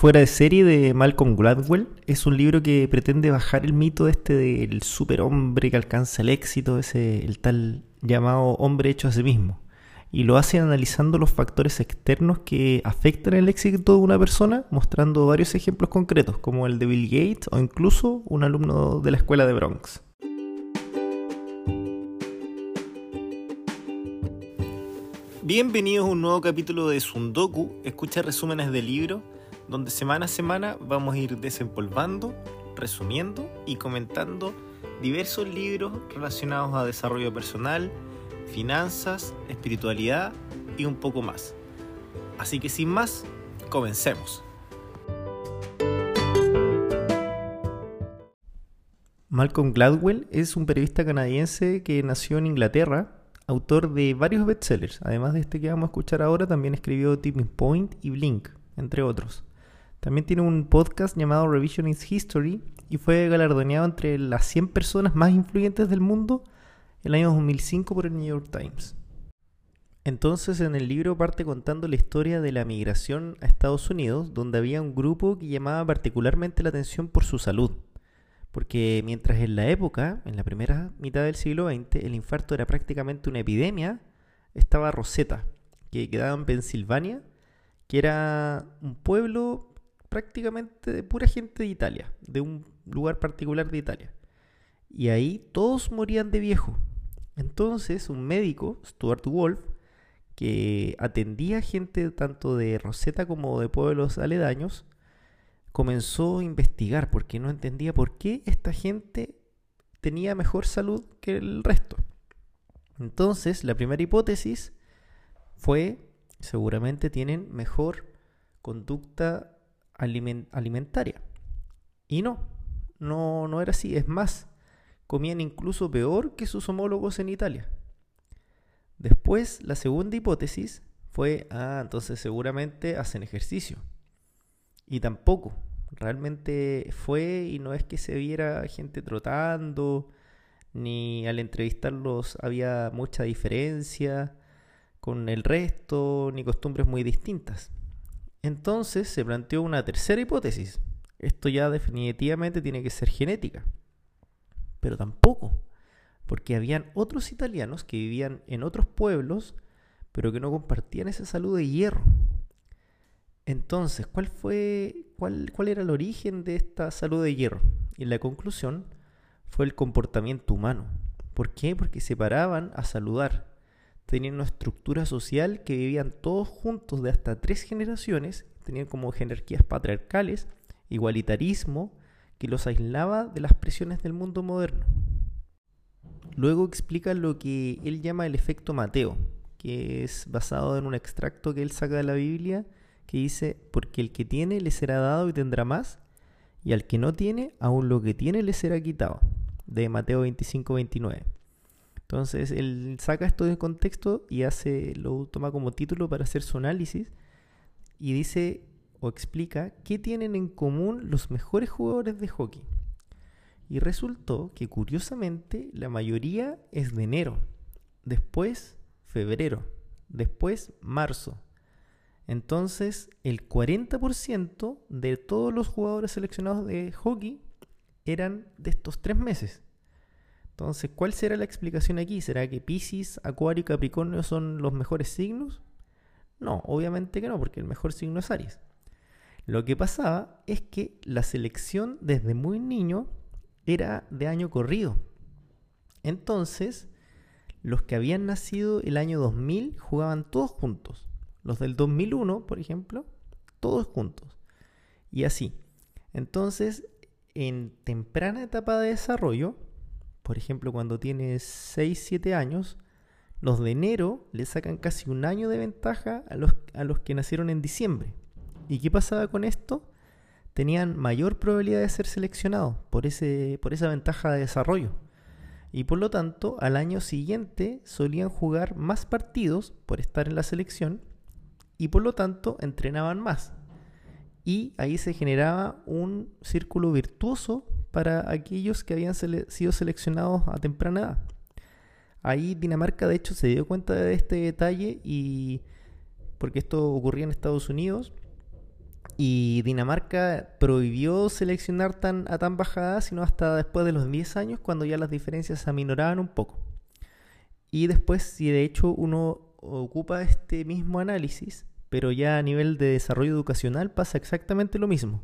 Fuera de serie de Malcolm Gladwell es un libro que pretende bajar el mito este del superhombre que alcanza el éxito, ese el tal llamado hombre hecho a sí mismo. Y lo hace analizando los factores externos que afectan el éxito de una persona, mostrando varios ejemplos concretos, como el de Bill Gates o incluso un alumno de la escuela de Bronx. Bienvenidos a un nuevo capítulo de Sundoku, escucha resúmenes de libros donde semana a semana vamos a ir desempolvando, resumiendo y comentando diversos libros relacionados a desarrollo personal, finanzas, espiritualidad y un poco más. Así que sin más, comencemos. Malcolm Gladwell es un periodista canadiense que nació en Inglaterra, autor de varios bestsellers. Además de este que vamos a escuchar ahora, también escribió Tipping Point y Blink, entre otros. También tiene un podcast llamado Revisionist History y fue galardoneado entre las 100 personas más influyentes del mundo el año 2005 por el New York Times. Entonces en el libro parte contando la historia de la migración a Estados Unidos, donde había un grupo que llamaba particularmente la atención por su salud. Porque mientras en la época, en la primera mitad del siglo XX, el infarto era prácticamente una epidemia, estaba Rosetta, que quedaba en Pensilvania, que era un pueblo prácticamente de pura gente de Italia, de un lugar particular de Italia. Y ahí todos morían de viejo. Entonces un médico, Stuart Wolf, que atendía gente tanto de Rosetta como de pueblos aledaños, comenzó a investigar porque no entendía por qué esta gente tenía mejor salud que el resto. Entonces, la primera hipótesis fue, seguramente tienen mejor conducta alimentaria. Y no, no, no era así. Es más, comían incluso peor que sus homólogos en Italia. Después, la segunda hipótesis fue, ah, entonces seguramente hacen ejercicio. Y tampoco, realmente fue y no es que se viera gente trotando, ni al entrevistarlos había mucha diferencia con el resto, ni costumbres muy distintas. Entonces se planteó una tercera hipótesis. Esto ya definitivamente tiene que ser genética. Pero tampoco, porque habían otros italianos que vivían en otros pueblos, pero que no compartían esa salud de hierro. Entonces, ¿cuál fue cuál, cuál era el origen de esta salud de hierro? Y la conclusión fue el comportamiento humano. ¿Por qué? Porque se paraban a saludar tenían una estructura social que vivían todos juntos de hasta tres generaciones, tenían como jerarquías patriarcales, igualitarismo, que los aislaba de las presiones del mundo moderno. Luego explica lo que él llama el efecto Mateo, que es basado en un extracto que él saca de la Biblia, que dice, porque el que tiene le será dado y tendrá más, y al que no tiene, aún lo que tiene le será quitado, de Mateo 25-29. Entonces él saca esto de contexto y hace, lo toma como título para hacer su análisis y dice o explica qué tienen en común los mejores jugadores de hockey. Y resultó que curiosamente la mayoría es de enero, después febrero, después marzo. Entonces el 40% de todos los jugadores seleccionados de hockey eran de estos tres meses. Entonces, ¿cuál será la explicación aquí? ¿Será que Pisces, Acuario y Capricornio son los mejores signos? No, obviamente que no, porque el mejor signo es Aries. Lo que pasaba es que la selección desde muy niño era de año corrido. Entonces, los que habían nacido el año 2000 jugaban todos juntos. Los del 2001, por ejemplo, todos juntos. Y así. Entonces, en temprana etapa de desarrollo, por ejemplo, cuando tienes 6, 7 años, los de enero le sacan casi un año de ventaja a los, a los que nacieron en diciembre. ¿Y qué pasaba con esto? Tenían mayor probabilidad de ser seleccionados por, ese, por esa ventaja de desarrollo. Y por lo tanto, al año siguiente solían jugar más partidos por estar en la selección y por lo tanto entrenaban más. Y ahí se generaba un círculo virtuoso para aquellos que habían sido seleccionados a temprana edad. Ahí Dinamarca de hecho se dio cuenta de este detalle y porque esto ocurría en Estados Unidos Y Dinamarca prohibió seleccionar tan, a tan bajada, sino hasta después de los 10 años, cuando ya las diferencias se aminoraban un poco. Y después, si de hecho uno ocupa este mismo análisis, pero ya a nivel de desarrollo educacional pasa exactamente lo mismo.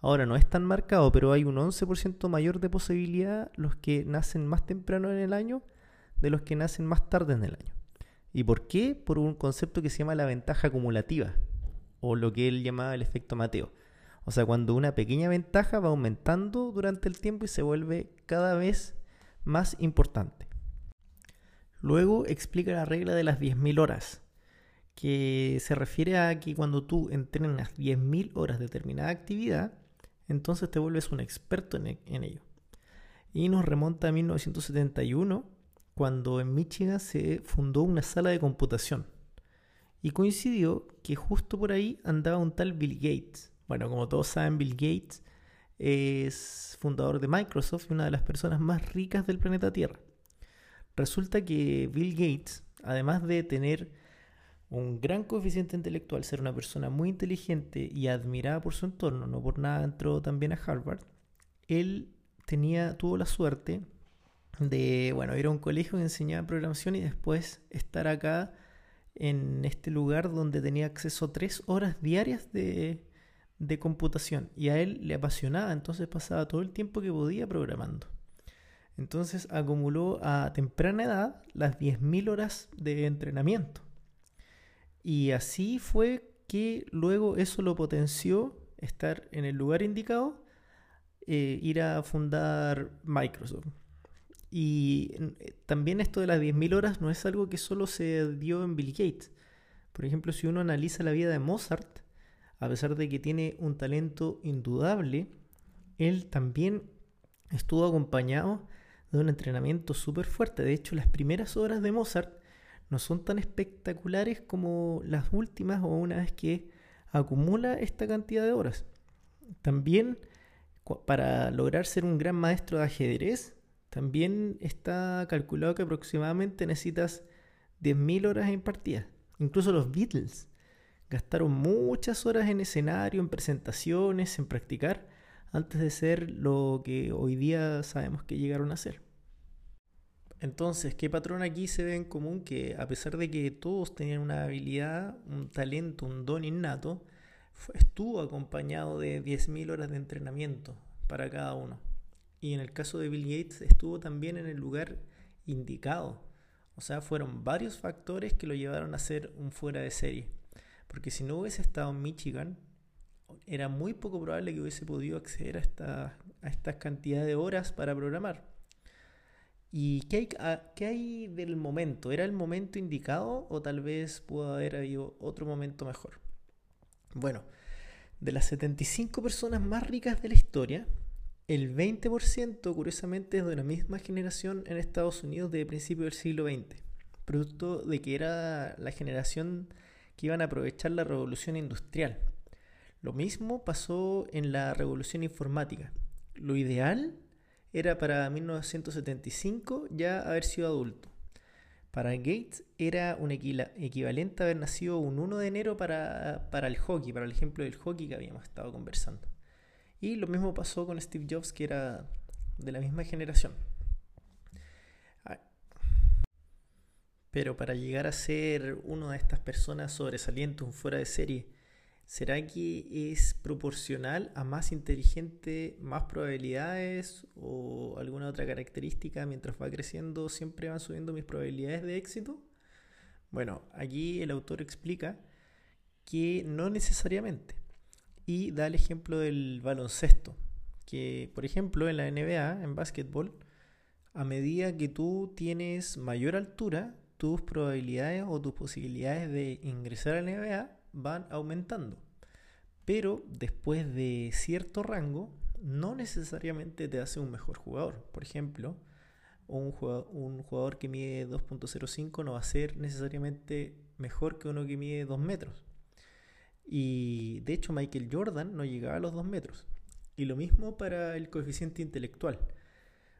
Ahora no es tan marcado, pero hay un 11% mayor de posibilidad los que nacen más temprano en el año de los que nacen más tarde en el año. ¿Y por qué? Por un concepto que se llama la ventaja acumulativa, o lo que él llamaba el efecto Mateo. O sea, cuando una pequeña ventaja va aumentando durante el tiempo y se vuelve cada vez más importante. Luego explica la regla de las 10.000 horas, que se refiere a que cuando tú entrenas 10.000 horas de determinada actividad, entonces te vuelves un experto en, e, ello. Y nos remonta a 1971, cuando en Michigan se fundó una sala de computación. Y coincidió que justo por ahí andaba un tal Bill Gates. Bueno, como todos saben, Bill Gates es fundador de Microsoft y una de las personas más ricas del planeta Tierra. Resulta que Bill Gates, además de tener un gran coeficiente intelectual, ser una persona muy inteligente y admirada por su entorno, no por nada entró también a Harvard, él tenía, tuvo la suerte de, bueno, ir a un colegio que enseñaba programación y después estar acá en este lugar donde tenía acceso a tres horas diarias de, de computación y a él le apasionaba, entonces pasaba todo el tiempo que podía programando. Entonces acumuló a temprana edad las 10.000 horas de entrenamiento. Y así fue que luego eso lo potenció estar en el lugar indicado, eh, ir a fundar Microsoft. Y eh, también esto de las 10.000 horas no es algo que solo se dio en Bill Gates. Por ejemplo, si uno analiza la vida de Mozart, a pesar de que tiene un talento indudable, él también estuvo acompañado de un entrenamiento súper fuerte. De hecho, las primeras horas de Mozart no son tan espectaculares como las últimas o una vez que acumula esta cantidad de horas. También para lograr ser un gran maestro de ajedrez, también está calculado que aproximadamente necesitas 10.000 horas en partida. Incluso los Beatles gastaron muchas horas en escenario, en presentaciones, en practicar, antes de ser lo que hoy día sabemos que llegaron a ser. Entonces, ¿qué patrón aquí se ve en común? Que a pesar de que todos tenían una habilidad, un talento, un don innato, estuvo acompañado de 10.000 horas de entrenamiento para cada uno. Y en el caso de Bill Gates estuvo también en el lugar indicado. O sea, fueron varios factores que lo llevaron a ser un fuera de serie. Porque si no hubiese estado en Michigan, era muy poco probable que hubiese podido acceder a esta, a esta cantidad de horas para programar. ¿Y qué hay, del momento? ¿Era el momento indicado o tal vez pudo haber habido otro momento mejor? Bueno, de las 75 personas más ricas de la historia, el 20% curiosamente es de la misma generación en Estados Unidos de principios del siglo XX, producto de que era la generación que iban a aprovechar la revolución industrial. Lo mismo pasó en la revolución informática. Lo ideal era para 1975 ya haber sido adulto. Para Gates era un equivalente a haber nacido un 1 de enero para, para el hockey, para el ejemplo del hockey que habíamos estado conversando. Y lo mismo pasó con Steve Jobs, que era de la misma generación. Ah. Pero para llegar a ser una de estas personas sobresalientes, un fuera de serie, ¿Será que es proporcional a más inteligente, más probabilidades o alguna otra característica mientras va creciendo siempre van subiendo mis probabilidades de éxito? Bueno, aquí el autor explica que no necesariamente y da el ejemplo del baloncesto, que por ejemplo en la NBA, en básquetbol, a medida que tú tienes mayor altura, tus probabilidades o tus posibilidades de ingresar a la NBA van aumentando. Pero después de cierto rango, no necesariamente te hace un mejor jugador. Por ejemplo, un jugador, que mide 2.05 no va a ser necesariamente mejor que uno que mide 2 metros. Y de hecho Michael Jordan no llegaba a los 2 metros. Y lo mismo para el coeficiente intelectual.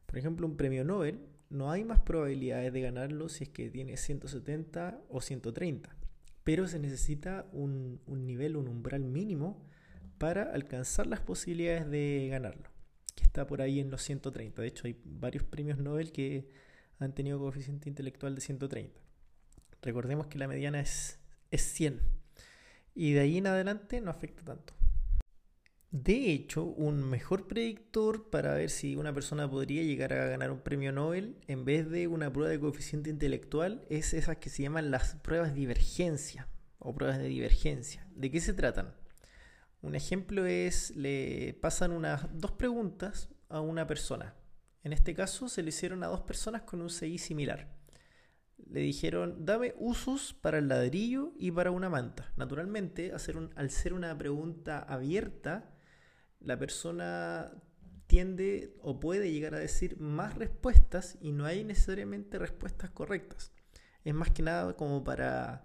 Por ejemplo, un premio Nobel no hay más probabilidades de ganarlo si es que tiene 170 o 130 pero se necesita un, nivel, un umbral mínimo para alcanzar las posibilidades de ganarlo, que está por ahí en los 130. De hecho, hay varios premios Nobel que han tenido coeficiente intelectual de 130. Recordemos que la mediana es, es 100 y de ahí en adelante no afecta tanto. De hecho, un mejor predictor para ver si una persona podría llegar a ganar un premio Nobel en vez de una prueba de coeficiente intelectual es esas que se llaman las pruebas de divergencia o pruebas de divergencia. ¿De qué se tratan? Un ejemplo es, le pasan unas dos preguntas a una persona. En este caso se le hicieron a dos personas con un CI similar. Le dijeron, dame usos para el ladrillo y para una manta. Naturalmente, al ser una pregunta abierta, la persona tiende o puede llegar a decir más respuestas y no hay necesariamente respuestas correctas. Es más que nada como para,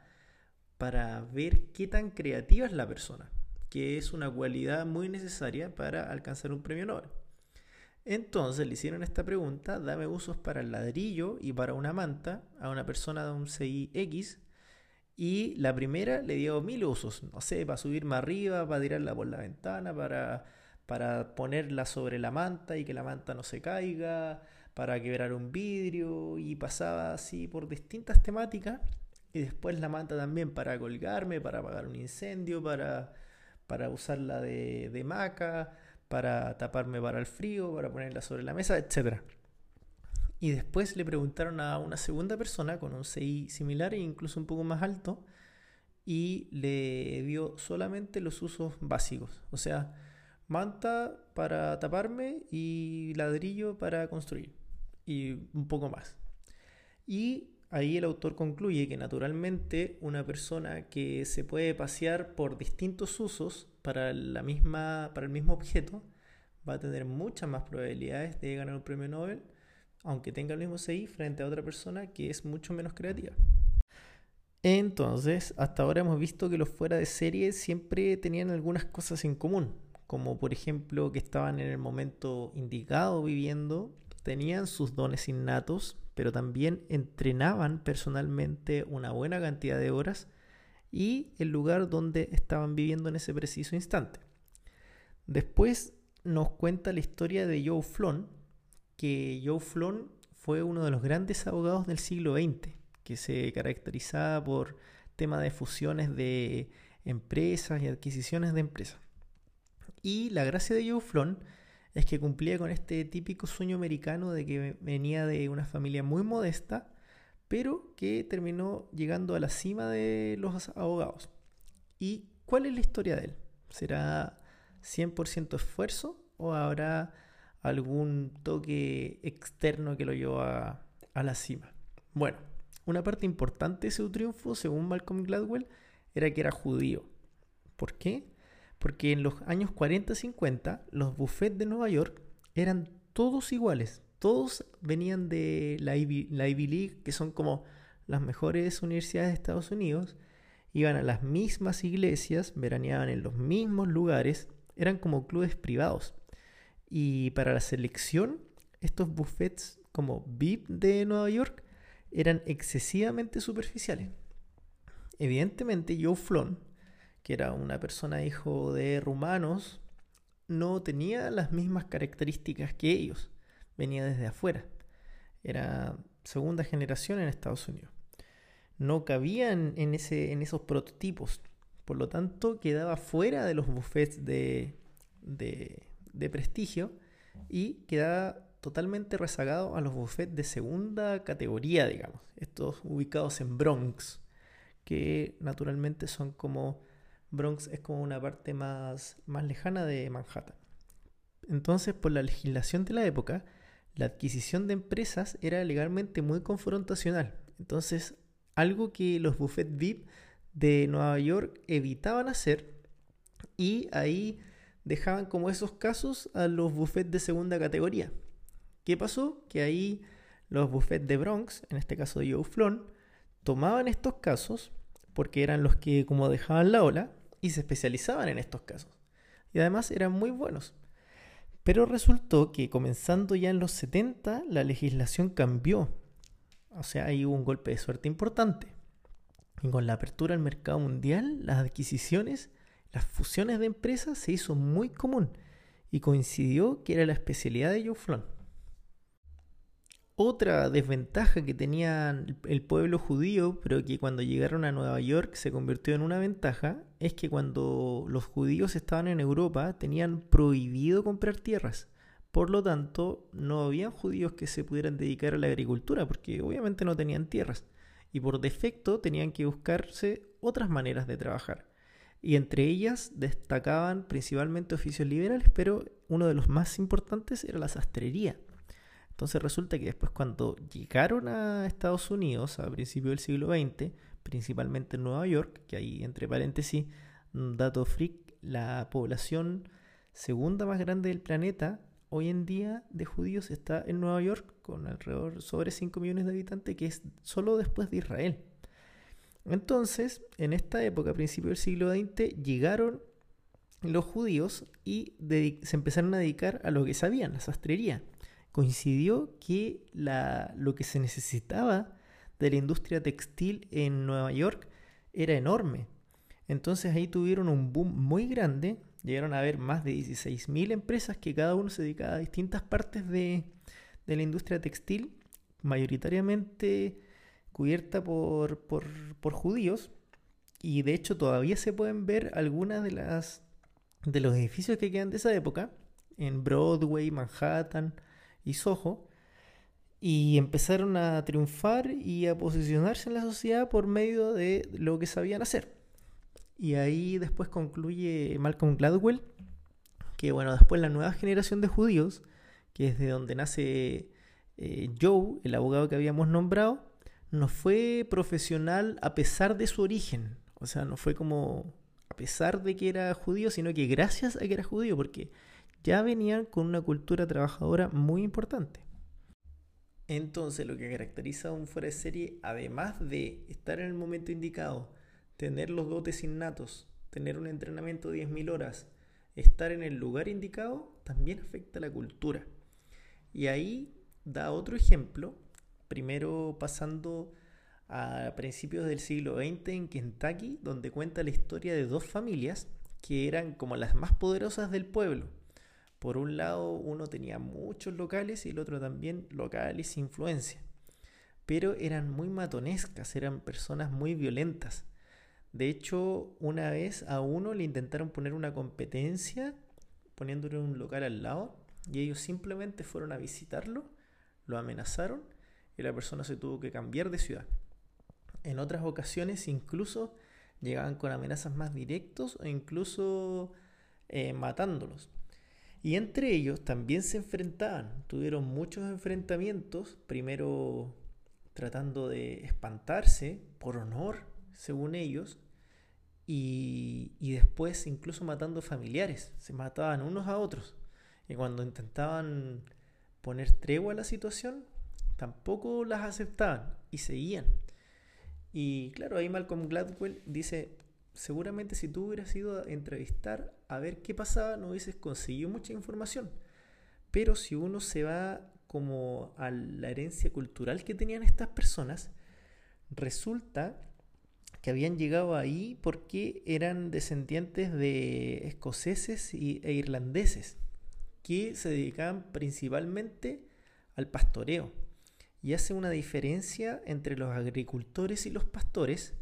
para ver qué tan creativa es la persona, que es una cualidad muy necesaria para alcanzar un premio Nobel. Entonces le hicieron esta pregunta, dame usos para el ladrillo y para una manta a una persona de un CI X y la primera le dio mil usos, no sé, para subirme arriba, para tirarla por la ventana, para para ponerla sobre la manta y que la manta no se caiga, para quebrar un vidrio y pasaba así por distintas temáticas y después la manta también para colgarme, para apagar un incendio, para, para usarla de, de maca, para taparme para el frío, para ponerla sobre la mesa, etc. Y después le preguntaron a una segunda persona con un CI similar e incluso un poco más alto y le dio solamente los usos básicos. O sea, manta para taparme y ladrillo para construir y un poco más. Y ahí el autor concluye que naturalmente una persona que se puede pasear por distintos usos para, la misma, para el mismo objeto va a tener muchas más probabilidades de ganar un premio Nobel, aunque tenga el mismo CI, frente a otra persona que es mucho menos creativa. Entonces, hasta ahora hemos visto que los fuera de serie siempre tenían algunas cosas en común como por ejemplo que estaban en el momento indicado viviendo, tenían sus dones innatos, pero también entrenaban personalmente una buena cantidad de horas y el lugar donde estaban viviendo en ese preciso instante. Después nos cuenta la historia de Joe Flon, que Joe Flon fue uno de los grandes abogados del siglo XX, que se caracterizaba por tema de fusiones de empresas y adquisiciones de empresas. Y la gracia de Joe es que cumplía con este típico sueño americano de que venía de una familia muy modesta, pero que terminó llegando a la cima de los abogados. ¿Y cuál es la historia de él? ¿Será 100% esfuerzo o habrá algún toque externo que lo llevó a, a la cima? Bueno, una parte importante de su triunfo, según Malcolm Gladwell, era que era judío. ¿Por qué? Porque en los años 40-50 los buffets de Nueva York eran todos iguales, todos venían de la Ivy, League, que son como las mejores universidades de Estados Unidos, iban a las mismas iglesias, veraneaban en los mismos lugares, eran como clubes privados. Y para la selección, estos buffets como VIP de Nueva York eran excesivamente superficiales. Evidentemente, Joe Flon, que era una persona hijo de rumanos, no tenía las mismas características que ellos. Venía desde afuera. Era segunda generación en Estados Unidos. No cabían en, ese, en esos prototipos. Por lo tanto, quedaba fuera de los buffets de, de, de prestigio y quedaba totalmente rezagado a los buffets de segunda categoría, digamos. Estos ubicados en Bronx, que naturalmente son como Bronx es como una parte más, más lejana de Manhattan. Entonces, por la legislación de la época, la adquisición de empresas era legalmente muy confrontacional. Entonces, algo que los buffets VIP de Nueva York evitaban hacer y ahí dejaban como esos casos a los buffets de segunda categoría. ¿Qué pasó? Que ahí los buffets de Bronx, en este caso de Joe tomaban estos casos porque eran los que como dejaban la ola y se especializaban en estos casos. Y además eran muy buenos. Pero resultó que comenzando ya en los 70 la legislación cambió. O sea, ahí hubo un golpe de suerte importante. Y con la apertura al mercado mundial, las adquisiciones las fusiones de empresas se hizo muy común y coincidió que era la especialidad de Joe. Otra desventaja que tenía el pueblo judío, pero que cuando llegaron a Nueva York se convirtió en una ventaja, es que cuando los judíos estaban en Europa tenían prohibido comprar tierras. Por lo tanto, no habían judíos que se pudieran dedicar a la agricultura, porque obviamente no tenían tierras. Y por defecto tenían que buscarse otras maneras de trabajar. Y entre ellas destacaban principalmente oficios liberales, pero uno de los más importantes era la sastrería. Entonces resulta que después cuando llegaron a Estados Unidos a principios del siglo XX, principalmente en Nueva York, que ahí entre paréntesis, dato freak, la población segunda más grande del planeta hoy en día de judíos está en Nueva York con alrededor sobre 5 millones de habitantes, que es solo después de Israel. Entonces, en esta época, a principios del siglo XX, llegaron los judíos y se empezaron a dedicar a lo que sabían, la sastrería coincidió que lo que se necesitaba de la industria textil en Nueva York era enorme. Entonces ahí tuvieron un boom muy grande, llegaron a haber más de 16.000 empresas que cada uno se dedicaba a distintas partes de, la industria textil, mayoritariamente cubierta por, por, judíos, y de hecho todavía se pueden ver algunas de las de los edificios que quedan de esa época en Broadway, Manhattan, y Soho, y empezaron a triunfar y a posicionarse en la sociedad por medio de lo que sabían hacer. Y ahí después concluye Malcolm Gladwell, que bueno, después la nueva generación de judíos, que es de donde nace eh, Joe, el abogado que habíamos nombrado, no fue profesional a pesar de su origen. O sea, no fue como a pesar de que era judío, sino que gracias a que era judío, porque ya venían con una cultura trabajadora muy importante. Entonces lo que caracteriza a un fuera de serie, además de estar en el momento indicado, tener los dotes innatos, tener un entrenamiento de 10.000 horas, estar en el lugar indicado, también afecta a la cultura. Y ahí da otro ejemplo, primero pasando a principios del siglo XX en Kentucky, donde cuenta la historia de dos familias que eran como las más poderosas del pueblo por un lado uno tenía muchos locales y el otro también locales influencia. Pero eran muy matonescas, eran personas muy violentas. De hecho, una vez a uno le intentaron poner una competencia poniéndole un local al lado y ellos simplemente fueron a visitarlo, lo amenazaron y la persona se tuvo que cambiar de ciudad. En otras ocasiones incluso llegaban con amenazas más directos o incluso eh, matándolos. Y entre ellos también se enfrentaban, tuvieron muchos enfrentamientos, primero tratando de espantarse por honor, según ellos, y, después incluso matando familiares, se mataban unos a otros. Y cuando intentaban poner tregua a la situación, tampoco las aceptaban y seguían. Y claro, ahí Malcolm Gladwell dice, seguramente si tú hubieras ido a entrevistar a ver qué pasaba, no hubieses conseguido mucha información. Pero si uno se va como a la herencia cultural que tenían estas personas, resulta que habían llegado ahí porque eran descendientes de escoceses e irlandeses, que se dedicaban principalmente al pastoreo. Y hace una diferencia entre los agricultores y los pastores,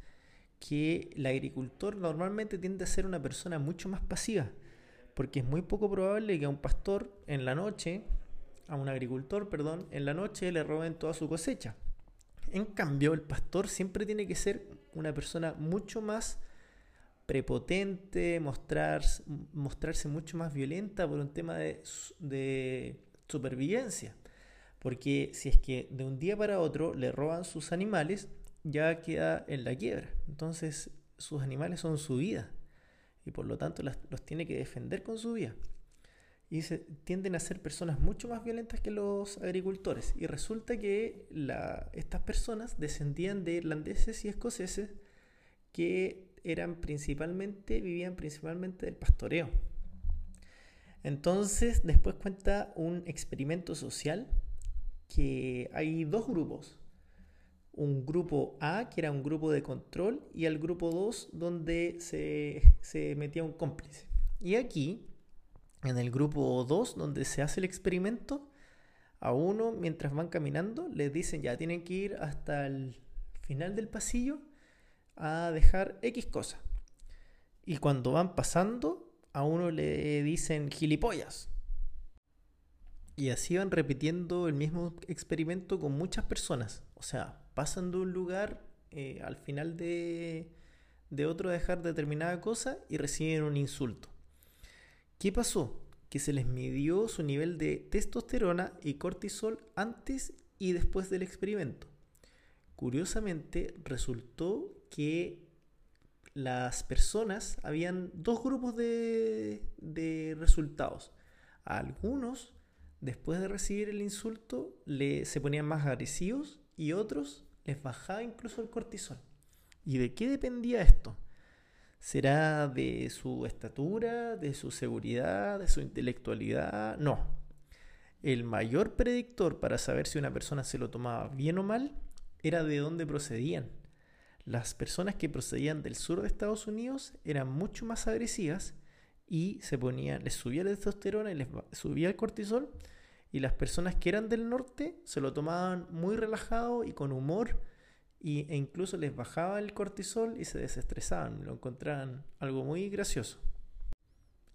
que el agricultor normalmente tiende a ser una persona mucho más pasiva, porque es muy poco probable que a un pastor en la noche, a un agricultor, perdón, en la noche le roben toda su cosecha. En cambio, el pastor siempre tiene que ser una persona mucho más prepotente, mostrarse, mucho más violenta por un tema de supervivencia. Porque si es que de un día para otro le roban sus animales, ya queda en la quiebra. Entonces sus animales son su vida y por lo tanto los tiene que defender con su vida. Y se, tienden a ser personas mucho más violentas que los agricultores. Y resulta que estas personas descendían de irlandeses y escoceses que eran principalmente, vivían principalmente del pastoreo. Entonces, después cuenta un experimento social que hay dos grupos un grupo A, que era un grupo de control, y al grupo 2, donde se, se metía un cómplice. Y aquí, en el grupo 2, donde se hace el experimento, a uno, mientras van caminando, les dicen ya tienen que ir hasta el final del pasillo a dejar X cosa. Y cuando van pasando, a uno le dicen gilipollas. Y así van repitiendo el mismo experimento con muchas personas. O sea, pasan de un lugar eh, al final de, de otro a dejar determinada cosa y reciben un insulto. ¿Qué pasó? Que se les midió su nivel de testosterona y cortisol antes y después del experimento. Curiosamente, resultó que las personas, habían dos grupos de, de resultados. algunos, después de recibir el insulto, le, se ponían más agresivos y otros les bajaba incluso el cortisol. ¿Y de qué dependía esto? ¿Será de su estatura, de su seguridad, de su intelectualidad? No. El mayor predictor para saber si una persona se lo tomaba bien o mal era de dónde procedían. Las personas que procedían del sur de Estados Unidos eran mucho más agresivas y se ponían, les subía la testosterona y les subía el cortisol y las personas que eran del norte se lo tomaban muy relajado y con humor y, e incluso les bajaba el cortisol y se desestresaban, lo encontraban algo muy gracioso.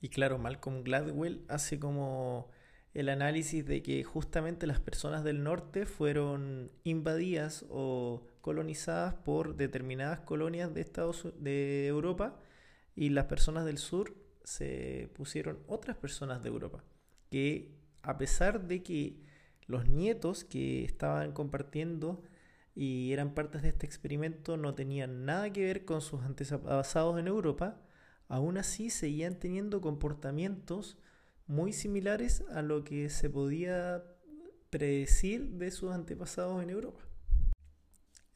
Y claro, Malcolm Gladwell hace como el análisis de que justamente las personas del norte fueron invadidas o colonizadas por determinadas colonias de Estados de Europa y las personas del sur se pusieron otras personas de Europa que a pesar de que los nietos que estaban compartiendo y eran partes de este experimento no tenían nada que ver con sus antepasados en Europa, aún así seguían teniendo comportamientos muy similares a lo que se podía predecir de sus antepasados en Europa.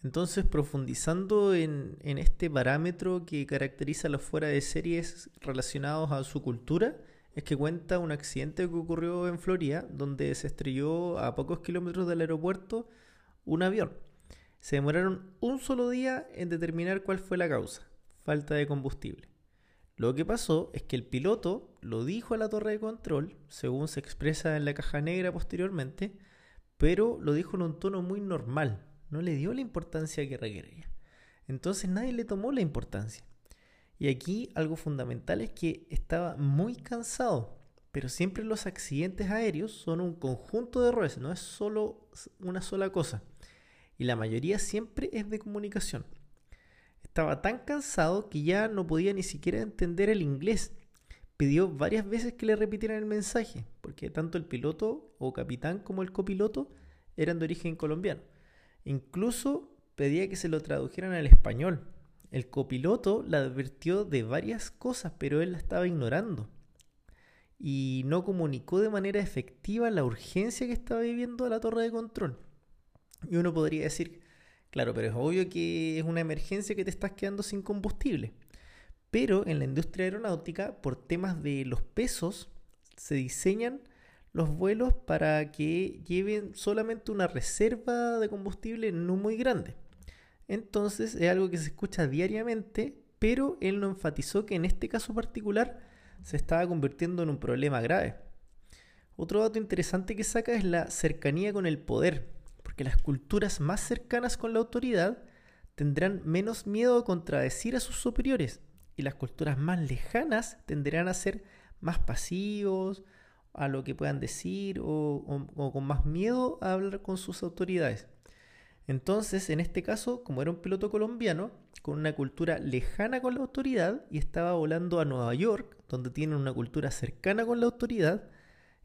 Entonces, profundizando en, este parámetro que caracteriza a los fuera de series relacionados a su cultura, es que cuenta un accidente que ocurrió en Florida, donde se estrelló a pocos kilómetros del aeropuerto un avión. Se demoraron un solo día en determinar cuál fue la causa, falta de combustible. Lo que pasó es que el piloto lo dijo a la torre de control, según se expresa en la caja negra posteriormente, pero lo dijo en un tono muy normal, no le dio la importancia que requería. Entonces nadie le tomó la importancia. Y aquí algo fundamental es que estaba muy cansado, pero siempre los accidentes aéreos son un conjunto de errores, no es solo una sola cosa. Y la mayoría siempre es de comunicación. Estaba tan cansado que ya no podía ni siquiera entender el inglés. Pidió varias veces que le repitieran el mensaje, porque tanto el piloto o capitán como el copiloto eran de origen colombiano. Incluso pedía que se lo tradujeran al español, el copiloto le advirtió de varias cosas, pero él la estaba ignorando. Y no comunicó de manera efectiva la urgencia que estaba viviendo la torre de control. Y uno podría decir, claro, pero es obvio que es una emergencia que te estás quedando sin combustible. Pero en la industria aeronáutica, por temas de los pesos, se diseñan los vuelos para que lleven solamente una reserva de combustible no muy grande. Entonces es algo que se escucha diariamente, pero él no enfatizó que en este caso particular se estaba convirtiendo en un problema grave. Otro dato interesante que saca es la cercanía con el poder, porque las culturas más cercanas con la autoridad tendrán menos miedo a contradecir a sus superiores y las culturas más lejanas tenderán a ser más pasivos a lo que puedan decir o, o con más miedo a hablar con sus autoridades. Entonces, en este caso, como era un piloto colombiano, con una cultura lejana con la autoridad y estaba volando a Nueva York, donde tienen una cultura cercana con la autoridad,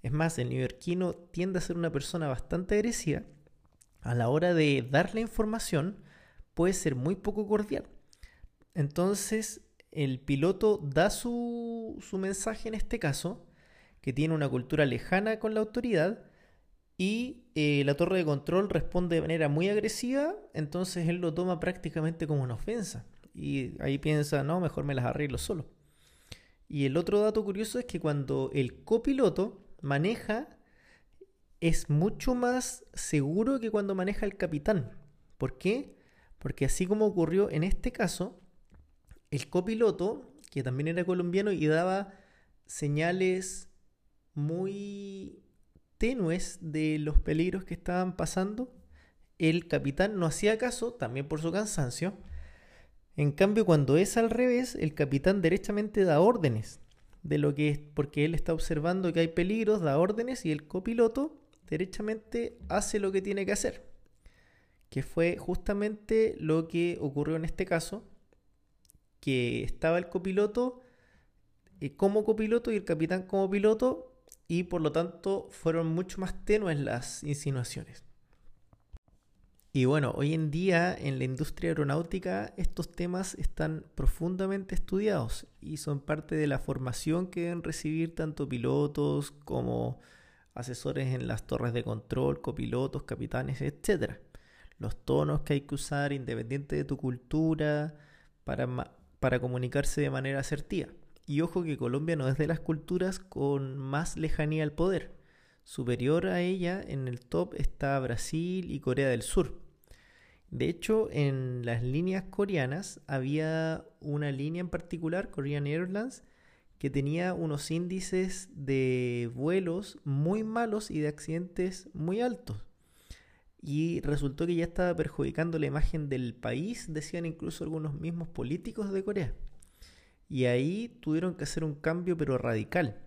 es más, el neoyorquino tiende a ser una persona bastante agresiva, a la hora de dar la información puede ser muy poco cordial. Entonces, el piloto da su, su mensaje en este caso, que tiene una cultura lejana con la autoridad, y eh, la torre de control responde de manera muy agresiva, entonces él lo toma prácticamente como una ofensa. Y ahí piensa, no, mejor me las arreglo solo. Y el otro dato curioso es que cuando el copiloto maneja, es mucho más seguro que cuando maneja el capitán. ¿Por qué? Porque así como ocurrió en este caso, el copiloto, que también era colombiano y daba señales muy tenues de los peligros que estaban pasando, el capitán no hacía caso, también por su cansancio. En cambio, cuando es al revés, el capitán derechamente da órdenes de lo que es, porque él está observando que hay peligros, da órdenes y el copiloto derechamente hace lo que tiene que hacer. Que fue justamente lo que ocurrió en este caso, que estaba el copiloto eh, como copiloto y el capitán como piloto y por lo tanto fueron mucho más tenues las insinuaciones. Y bueno, hoy en día en la industria aeronáutica estos temas están profundamente estudiados y son parte de la formación que deben recibir tanto pilotos como asesores en las torres de control, copilotos, capitanes, etc. Los tonos que hay que usar independiente de tu cultura para, para comunicarse de manera asertiva. Y ojo que Colombia no es de las culturas con más lejanía al poder. Superior a ella en el top está Brasil y Corea del Sur. De hecho, en las líneas coreanas había una línea en particular, Korean Airlines, que tenía unos índices de vuelos muy malos y de accidentes muy altos. Y resultó que ya estaba perjudicando la imagen del país, decían incluso algunos mismos políticos de Corea. Y ahí tuvieron que hacer un cambio pero radical.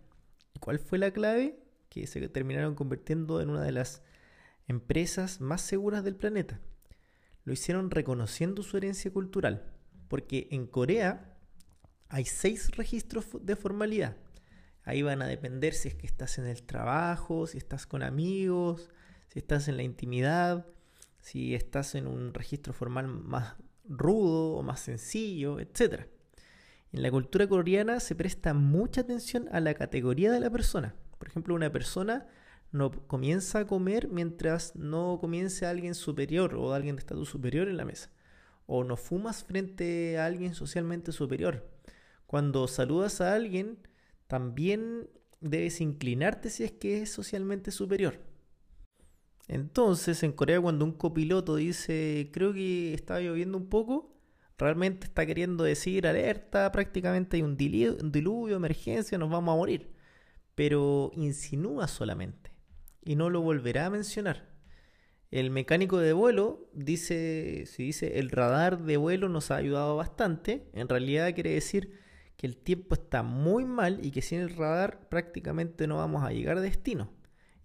¿Cuál fue la clave? Que se terminaron convirtiendo en una de las empresas más seguras del planeta. Lo hicieron reconociendo su herencia cultural, porque en Corea hay seis registros de formalidad. Ahí van a depender si es que estás en el trabajo, si estás con amigos, si estás en la intimidad, si estás en un registro formal más rudo o más sencillo, etc. En la cultura coreana se presta mucha atención a la categoría de la persona. Por ejemplo, una persona no comienza a comer mientras no comience alguien superior o alguien de estatus superior en la mesa. O no fumas frente a alguien socialmente superior. Cuando saludas a alguien, también debes inclinarte si es que es socialmente superior. Entonces, en Corea, cuando un copiloto dice, creo que está lloviendo un poco, realmente está queriendo decir alerta, prácticamente hay un diluvio, emergencia, nos vamos a morir. Pero insinúa solamente y no lo volverá a mencionar. El mecánico de vuelo dice, si dice el radar de vuelo nos ha ayudado bastante, en realidad quiere decir que el tiempo está muy mal y que sin el radar prácticamente no vamos a llegar a destino.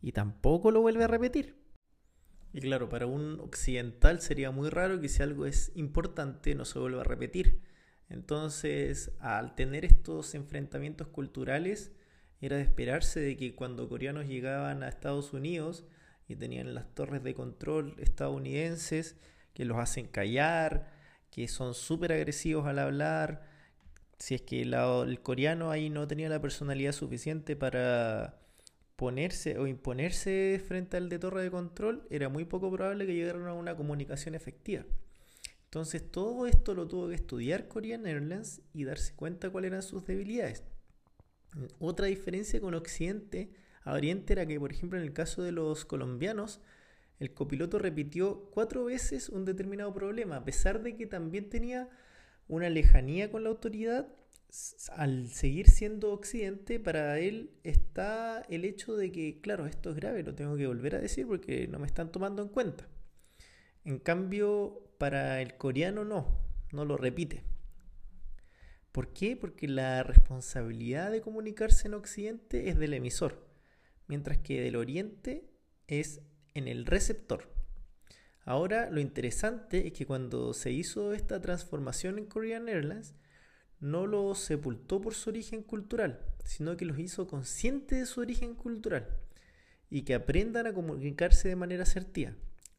Y tampoco lo vuelve a repetir. Y claro, para un occidental sería muy raro que si algo es importante no se vuelva a repetir. Entonces, al tener estos enfrentamientos culturales, era de esperarse de que cuando coreanos llegaban a Estados Unidos y tenían las torres de control estadounidenses que los hacen callar, que son súper agresivos al hablar, si es que el coreano ahí no tenía la personalidad suficiente para ponerse o imponerse frente al de torre de control, era muy poco probable que llegaran a una comunicación efectiva. Entonces todo esto lo tuvo que estudiar Korean Airlines y darse cuenta cuáles eran sus debilidades. Otra diferencia con Occidente a Oriente era que, por ejemplo, en el caso de los colombianos, el copiloto repitió cuatro veces un determinado problema, a pesar de que también tenía una lejanía con la autoridad al seguir siendo Occidente, para él está el hecho de que, claro, esto es grave, lo tengo que volver a decir porque no me están tomando en cuenta. En cambio, para el coreano no, no lo repite. ¿Por qué? Porque la responsabilidad de comunicarse en Occidente es del emisor, mientras que del Oriente es en el receptor. Ahora, lo interesante es que cuando se hizo esta transformación en Korean Airlines, no lo sepultó por su origen cultural, sino que los hizo conscientes de su origen cultural y que aprendan a comunicarse de manera asertiva.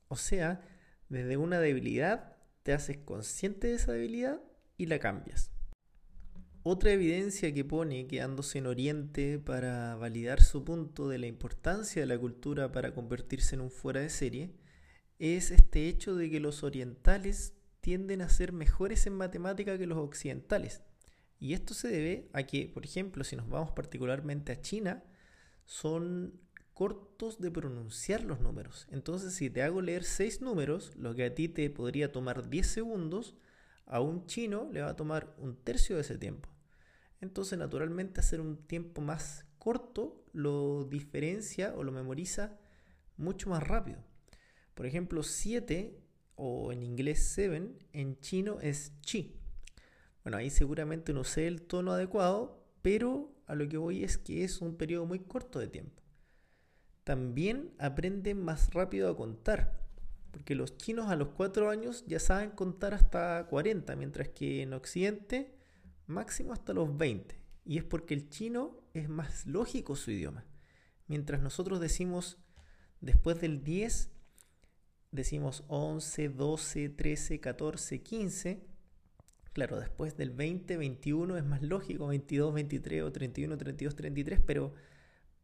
O sea, desde una debilidad te haces consciente de esa debilidad y la cambias. Otra evidencia que pone quedándose en Oriente para validar su punto de la importancia de la cultura para convertirse en un fuera de serie es este hecho de que los orientales tienden a ser mejores en matemática que los occidentales. Y esto se debe a que, por ejemplo, si nos vamos particularmente a China, son cortos de pronunciar los números. Entonces, si te hago leer seis números, lo que a ti te podría tomar 10 segundos, a un chino le va a tomar un tercio de ese tiempo. Entonces, naturalmente, hacer un tiempo más corto lo diferencia o lo memoriza mucho más rápido. Por ejemplo, 7 o en inglés 7 en chino es chi. Bueno, ahí seguramente no sé el tono adecuado, pero a lo que voy es que es un periodo muy corto de tiempo también aprenden más rápido a contar. Porque los chinos a los 4 años ya saben contar hasta 40, mientras que en Occidente máximo hasta los 20. Y es porque el chino es más lógico su idioma. Mientras nosotros decimos después del 10, decimos 11, 12, 13, 14, 15. Claro, después del 20, 21 es más lógico, 22, 23 o 31, 32, 33, pero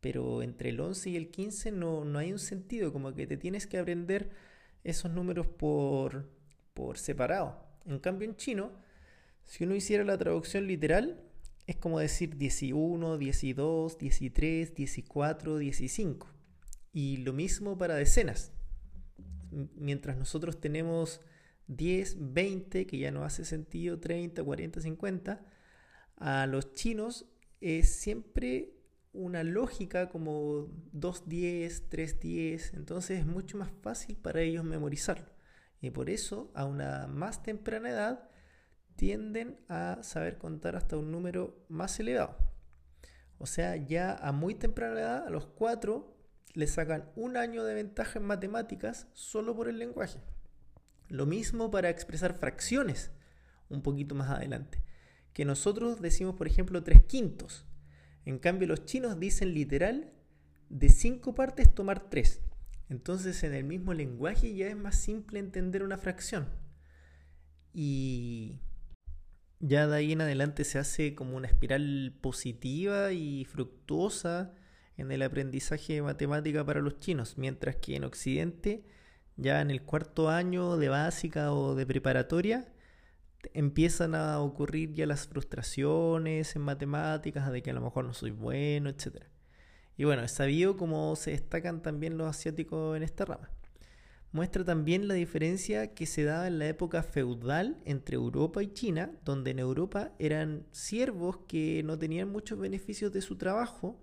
pero entre el 11 y el 15 no, no hay un sentido, como que te tienes que aprender esos números por, por separado. En cambio en chino, si uno hiciera la traducción literal, es como decir 11, 12, 13, 14, 15. Y lo mismo para decenas. Mientras nosotros tenemos 10, 20, que ya no hace sentido, 30, 40, 50, a los chinos es siempre una lógica como 2.10, 3.10, entonces es mucho más fácil para ellos memorizarlo. Y por eso, a una más temprana edad, tienden a saber contar hasta un número más elevado. O sea, ya a muy temprana edad, a los 4, le sacan un año de ventaja en matemáticas solo por el lenguaje. Lo mismo para expresar fracciones un poquito más adelante. Que nosotros decimos, por ejemplo, 3 quintos. En cambio, los chinos dicen literal de cinco partes tomar tres. Entonces, en el mismo lenguaje ya es más simple entender una fracción. Y ya de ahí en adelante se hace como una espiral positiva y fructuosa en el aprendizaje de matemática para los chinos, mientras que en Occidente, ya en el cuarto año de básica o de preparatoria, empiezan a ocurrir ya las frustraciones en matemáticas, de que a lo mejor no soy bueno, etc. Y bueno, es sabido cómo se destacan también los asiáticos en esta rama. Muestra también la diferencia que se daba en la época feudal entre Europa y China, donde en Europa eran siervos que no tenían muchos beneficios de su trabajo.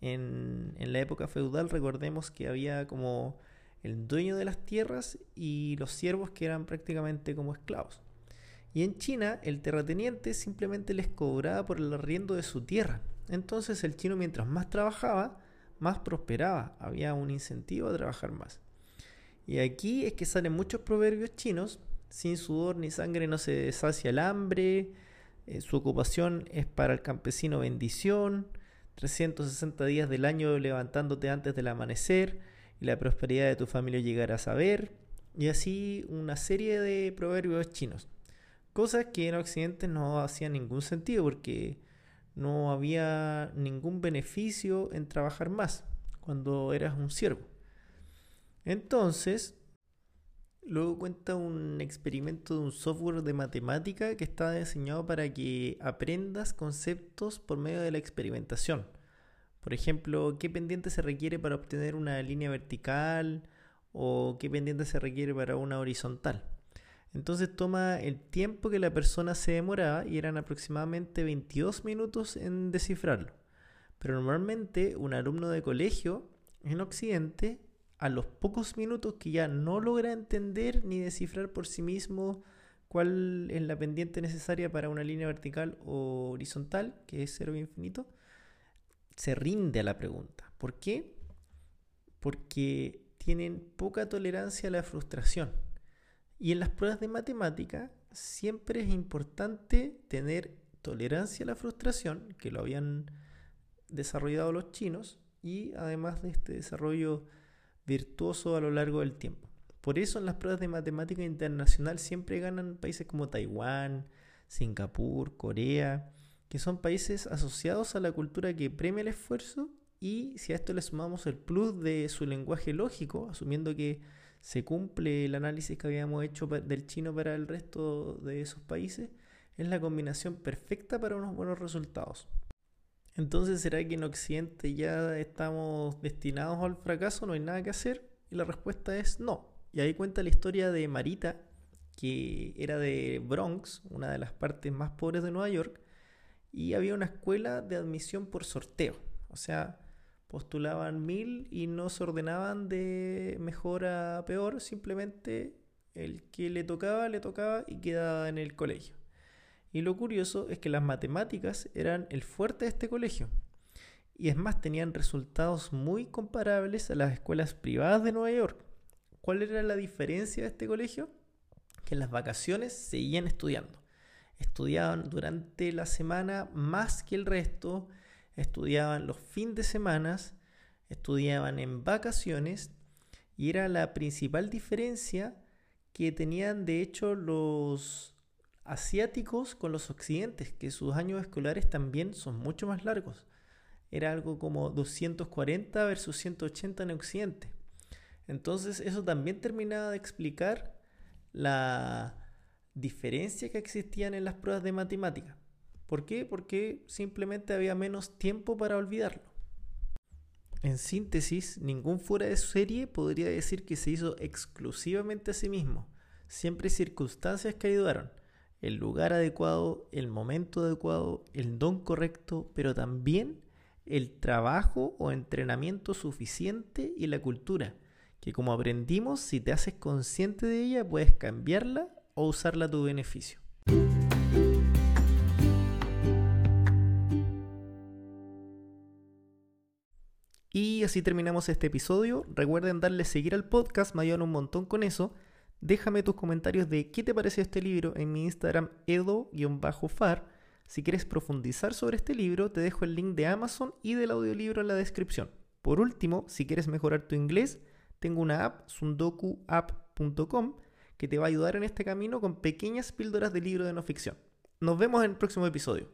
En, en la época feudal recordemos que había como el dueño de las tierras y los siervos que eran prácticamente como esclavos. Y en China el terrateniente simplemente les cobraba por el arriendo de su tierra. Entonces el chino mientras más trabajaba, más prosperaba. Había un incentivo a trabajar más. Y aquí es que salen muchos proverbios chinos. Sin sudor ni sangre no se sacia el hambre. Eh, su ocupación es para el campesino bendición. 360 días del año levantándote antes del amanecer. Y la prosperidad de tu familia llegará a saber. Y así una serie de proverbios chinos. Cosas que en Occidente no hacían ningún sentido porque no había ningún beneficio en trabajar más cuando eras un siervo. Entonces, luego cuenta un experimento de un software de matemática que está diseñado para que aprendas conceptos por medio de la experimentación. Por ejemplo, qué pendiente se requiere para obtener una línea vertical o qué pendiente se requiere para una horizontal. Entonces toma el tiempo que la persona se demoraba y eran aproximadamente 22 minutos en descifrarlo. Pero normalmente un alumno de colegio en Occidente, a los pocos minutos que ya no logra entender ni descifrar por sí mismo cuál es la pendiente necesaria para una línea vertical o horizontal, que es cero infinito, se rinde a la pregunta. ¿Por qué? Porque tienen poca tolerancia a la frustración. Y en las pruebas de matemática siempre es importante tener tolerancia a la frustración, que lo habían desarrollado los chinos, y además de este desarrollo virtuoso a lo largo del tiempo. Por eso en las pruebas de matemática internacional siempre ganan países como Taiwán, Singapur, Corea, que son países asociados a la cultura que premia el esfuerzo y si a esto le sumamos el plus de su lenguaje lógico, asumiendo que se cumple el análisis que habíamos hecho del chino para el resto de esos países, es la combinación perfecta para unos buenos resultados. Entonces, ¿será que en Occidente ya estamos destinados al fracaso? ¿No hay nada que hacer? Y la respuesta es no. Y ahí cuenta la historia de Marita, que era de Bronx, una de las partes más pobres de Nueva York, y había una escuela de admisión por sorteo. O sea, postulaban mil y no se ordenaban de mejor a peor, simplemente el que le tocaba, le tocaba y quedaba en el colegio. Y lo curioso es que las matemáticas eran el fuerte de este colegio. Y es más, tenían resultados muy comparables a las escuelas privadas de Nueva York. ¿Cuál era la diferencia de este colegio? Que en las vacaciones seguían estudiando. Estudiaban durante la semana más que el resto, estudiaban los fines de semana, estudiaban en vacaciones y era la principal diferencia que tenían de hecho los asiáticos con los occidentes, que sus años escolares también son mucho más largos. Era algo como 240 versus 180 en occidente. Entonces eso también terminaba de explicar la diferencia que existían en las pruebas de matemática. ¿Por qué? Porque simplemente había menos tiempo para olvidarlo. En síntesis, ningún fuera de serie podría decir que se hizo exclusivamente a sí mismo. Siempre circunstancias que ayudaron el lugar adecuado, el momento adecuado, el don correcto, pero también el trabajo o entrenamiento suficiente y la cultura, que como aprendimos, si te haces consciente de ella, puedes cambiarla o usarla a tu beneficio. Y así terminamos este episodio. Recuerden darle seguir al podcast, me ayudan un montón con eso. Déjame tus comentarios de qué te pareció este libro en mi Instagram edo-far. Si quieres profundizar sobre este libro, te dejo el link de Amazon y del audiolibro en la descripción. Por último, si quieres mejorar tu inglés, tengo una app, sundokuapp.com, que te va a ayudar en este camino con pequeñas píldoras de libro de no ficción. Nos vemos en el próximo episodio.